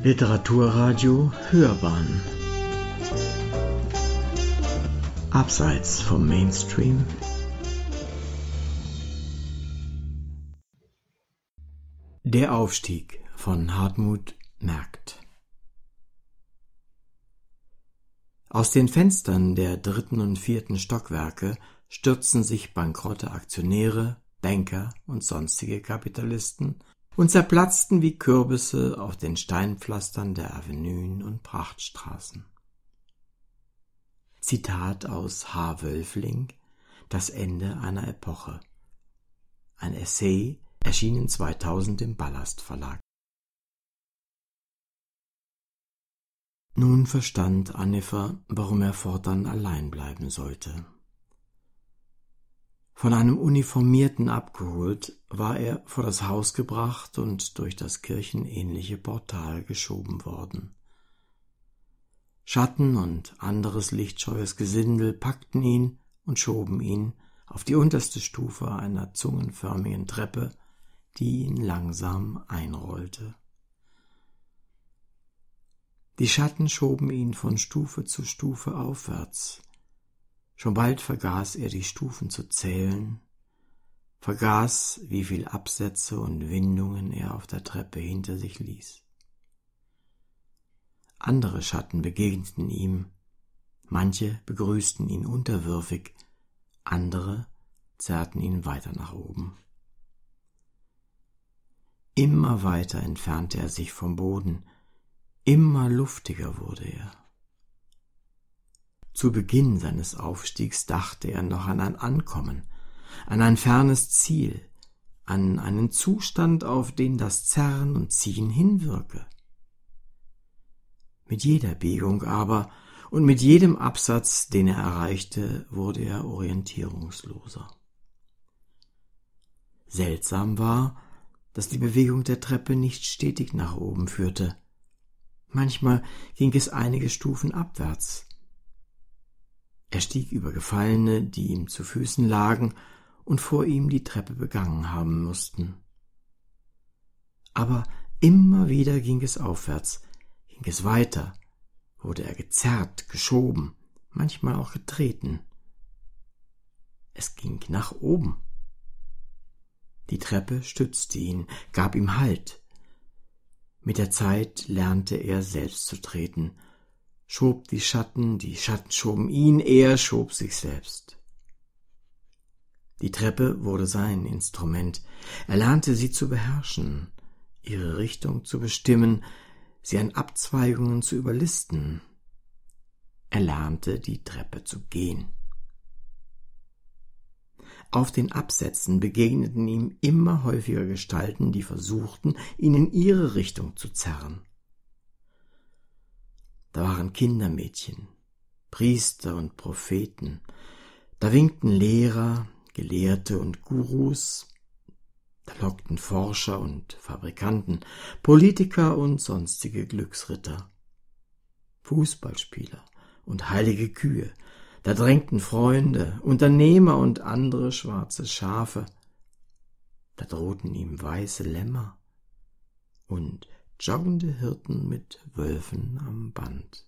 Literaturradio Hörbahn. Abseits vom Mainstream. Der Aufstieg von Hartmut Merkt Aus den Fenstern der dritten und vierten Stockwerke stürzen sich bankrotte Aktionäre, Banker und sonstige Kapitalisten und zerplatzten wie Kürbisse auf den Steinpflastern der Avenuen und Prachtstraßen. Zitat aus H. Wölfling Das Ende einer Epoche. Ein Essay, erschienen 2000 im Ballast Verlag. Nun verstand Annifer, warum er fortan allein bleiben sollte. Von einem Uniformierten abgeholt, war er vor das Haus gebracht und durch das kirchenähnliche Portal geschoben worden. Schatten und anderes lichtscheues Gesindel packten ihn und schoben ihn auf die unterste Stufe einer zungenförmigen Treppe, die ihn langsam einrollte. Die Schatten schoben ihn von Stufe zu Stufe aufwärts, Schon bald vergaß er die Stufen zu zählen, vergaß, wie viel Absätze und Windungen er auf der Treppe hinter sich ließ. Andere Schatten begegneten ihm, manche begrüßten ihn unterwürfig, andere zerrten ihn weiter nach oben. Immer weiter entfernte er sich vom Boden, immer luftiger wurde er. Zu Beginn seines Aufstiegs dachte er noch an ein Ankommen, an ein fernes Ziel, an einen Zustand, auf den das Zerren und Ziehen hinwirke. Mit jeder Biegung aber und mit jedem Absatz, den er erreichte, wurde er orientierungsloser. Seltsam war, dass die Bewegung der Treppe nicht stetig nach oben führte. Manchmal ging es einige Stufen abwärts, er stieg über Gefallene, die ihm zu Füßen lagen und vor ihm die Treppe begangen haben mussten. Aber immer wieder ging es aufwärts, ging es weiter, wurde er gezerrt, geschoben, manchmal auch getreten. Es ging nach oben. Die Treppe stützte ihn, gab ihm Halt. Mit der Zeit lernte er selbst zu treten schob die Schatten, die Schatten schoben ihn, er schob sich selbst. Die Treppe wurde sein Instrument. Er lernte sie zu beherrschen, ihre Richtung zu bestimmen, sie an Abzweigungen zu überlisten. Er lernte die Treppe zu gehen. Auf den Absätzen begegneten ihm immer häufiger Gestalten, die versuchten, ihn in ihre Richtung zu zerren. Da waren Kindermädchen, Priester und Propheten, da winkten Lehrer, Gelehrte und Gurus, da lockten Forscher und Fabrikanten, Politiker und sonstige Glücksritter, Fußballspieler und heilige Kühe, da drängten Freunde, Unternehmer und andere schwarze Schafe, da drohten ihm weiße Lämmer. Und joggende Hirten mit Wölfen am Band.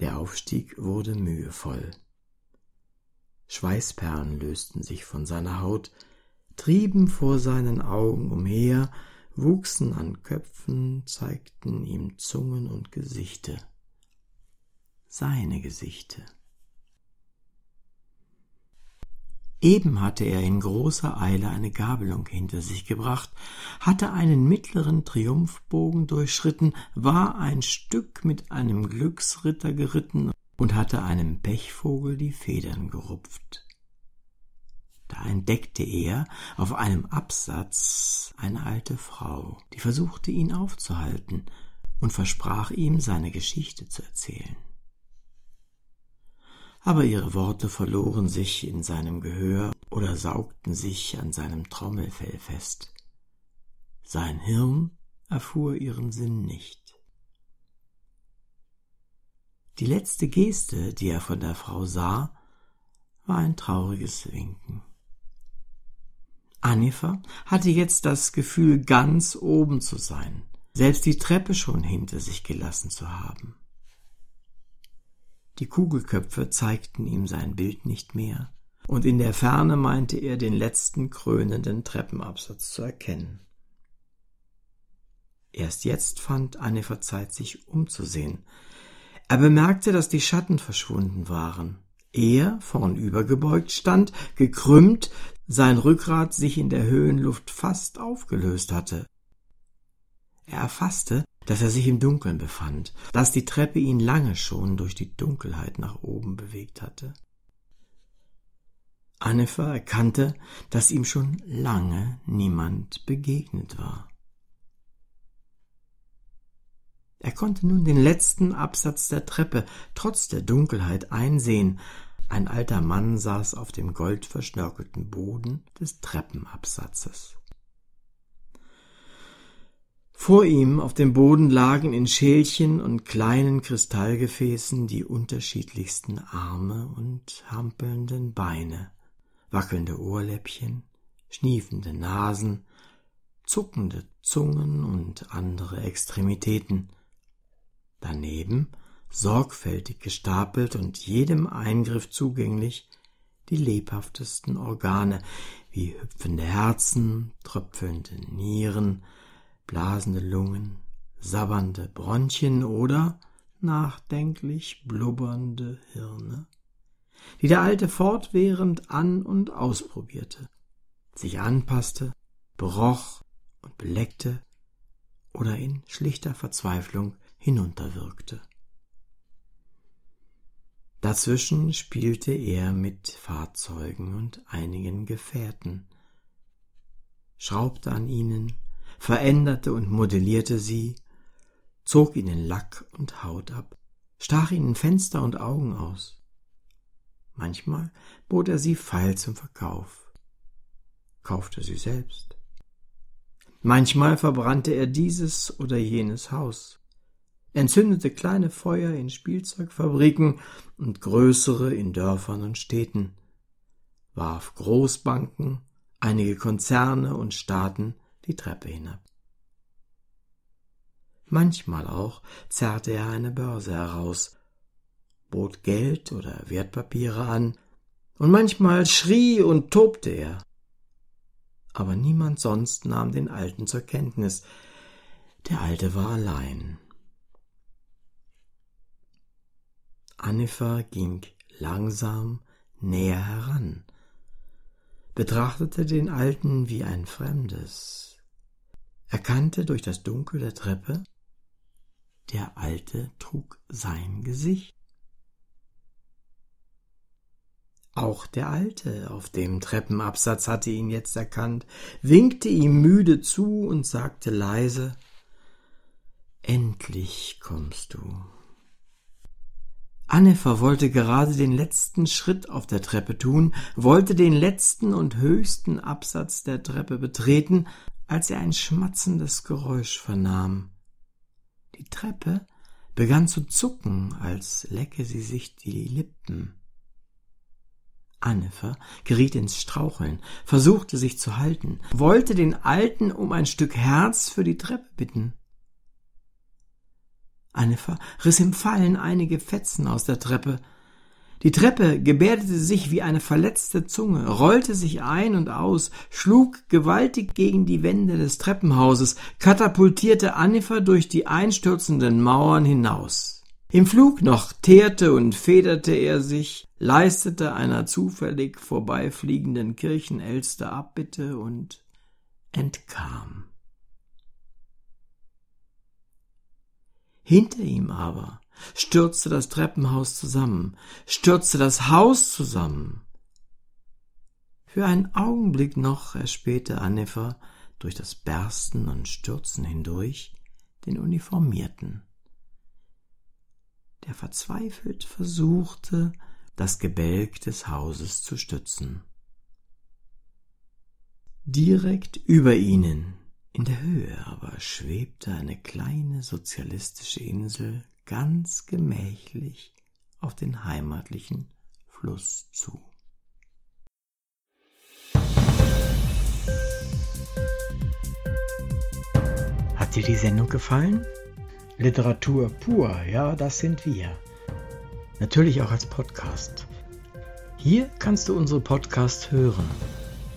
Der Aufstieg wurde mühevoll. Schweißperlen lösten sich von seiner Haut, trieben vor seinen Augen umher, wuchsen an Köpfen, zeigten ihm Zungen und Gesichte. Seine Gesichte. Eben hatte er in großer Eile eine Gabelung hinter sich gebracht, hatte einen mittleren Triumphbogen durchschritten, war ein Stück mit einem Glücksritter geritten und hatte einem Pechvogel die Federn gerupft. Da entdeckte er auf einem Absatz eine alte Frau, die versuchte ihn aufzuhalten und versprach ihm, seine Geschichte zu erzählen aber ihre Worte verloren sich in seinem Gehör oder saugten sich an seinem Trommelfell fest. Sein Hirn erfuhr ihren Sinn nicht. Die letzte Geste, die er von der Frau sah, war ein trauriges Winken. Annifer hatte jetzt das Gefühl, ganz oben zu sein, selbst die Treppe schon hinter sich gelassen zu haben. Die Kugelköpfe zeigten ihm sein Bild nicht mehr, und in der Ferne meinte er den letzten krönenden Treppenabsatz zu erkennen. Erst jetzt fand Annifer Zeit, sich umzusehen. Er bemerkte, dass die Schatten verschwunden waren. Er, vornübergebeugt stand, gekrümmt, sein Rückgrat sich in der Höhenluft fast aufgelöst hatte. Er erfasste, dass er sich im Dunkeln befand, dass die Treppe ihn lange schon durch die Dunkelheit nach oben bewegt hatte. Annefer erkannte, dass ihm schon lange niemand begegnet war. Er konnte nun den letzten Absatz der Treppe trotz der Dunkelheit einsehen. Ein alter Mann saß auf dem goldverschnörkelten Boden des Treppenabsatzes. Vor ihm auf dem Boden lagen in Schälchen und kleinen Kristallgefäßen die unterschiedlichsten Arme und hampelnden Beine, wackelnde Ohrläppchen, schniefende Nasen, zuckende Zungen und andere Extremitäten. Daneben, sorgfältig gestapelt und jedem Eingriff zugänglich, die lebhaftesten Organe wie hüpfende Herzen, tröpfelnde Nieren, blasende Lungen, sabbernde Bronchien oder nachdenklich blubbernde Hirne, die der Alte fortwährend an und ausprobierte, sich anpasste, beroch und beleckte oder in schlichter Verzweiflung hinunterwirkte. Dazwischen spielte er mit Fahrzeugen und einigen Gefährten, schraubte an ihnen, veränderte und modellierte sie, zog ihnen Lack und Haut ab, stach ihnen Fenster und Augen aus. Manchmal bot er sie feil zum Verkauf, kaufte sie selbst. Manchmal verbrannte er dieses oder jenes Haus, entzündete kleine Feuer in Spielzeugfabriken und größere in Dörfern und Städten, warf Großbanken, einige Konzerne und Staaten die Treppe hinab. Manchmal auch zerrte er eine Börse heraus, bot Geld oder Wertpapiere an, und manchmal schrie und tobte er. Aber niemand sonst nahm den Alten zur Kenntnis. Der Alte war allein. Annifer ging langsam näher heran, betrachtete den Alten wie ein Fremdes, erkannte durch das Dunkel der Treppe, der Alte trug sein Gesicht. Auch der Alte auf dem Treppenabsatz hatte ihn jetzt erkannt, winkte ihm müde zu und sagte leise Endlich kommst du. Annefer wollte gerade den letzten Schritt auf der Treppe tun, wollte den letzten und höchsten Absatz der Treppe betreten, als er ein schmatzendes Geräusch vernahm. Die Treppe begann zu zucken, als lecke sie sich die Lippen. Annefer geriet ins Straucheln, versuchte sich zu halten, wollte den Alten um ein Stück Herz für die Treppe bitten. Annefer riss im Fallen einige Fetzen aus der Treppe, die Treppe gebärdete sich wie eine verletzte Zunge, rollte sich ein und aus, schlug gewaltig gegen die Wände des Treppenhauses, katapultierte Annifer durch die einstürzenden Mauern hinaus. Im Flug noch teerte und federte er sich, leistete einer zufällig vorbeifliegenden Kirchenelster Abbitte und entkam. Hinter ihm aber stürzte das Treppenhaus zusammen, stürzte das Haus zusammen. Für einen Augenblick noch erspähte Annefer durch das Bersten und Stürzen hindurch den Uniformierten, der verzweifelt versuchte, das Gebälk des Hauses zu stützen. Direkt über ihnen, in der Höhe aber, schwebte eine kleine sozialistische Insel ganz gemächlich auf den heimatlichen Fluss zu. Hat dir die Sendung gefallen? Literatur pur, ja, das sind wir. Natürlich auch als Podcast. Hier kannst du unsere Podcasts hören.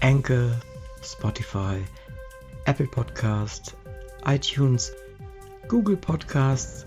Anchor, Spotify, Apple Podcast, iTunes, Google Podcasts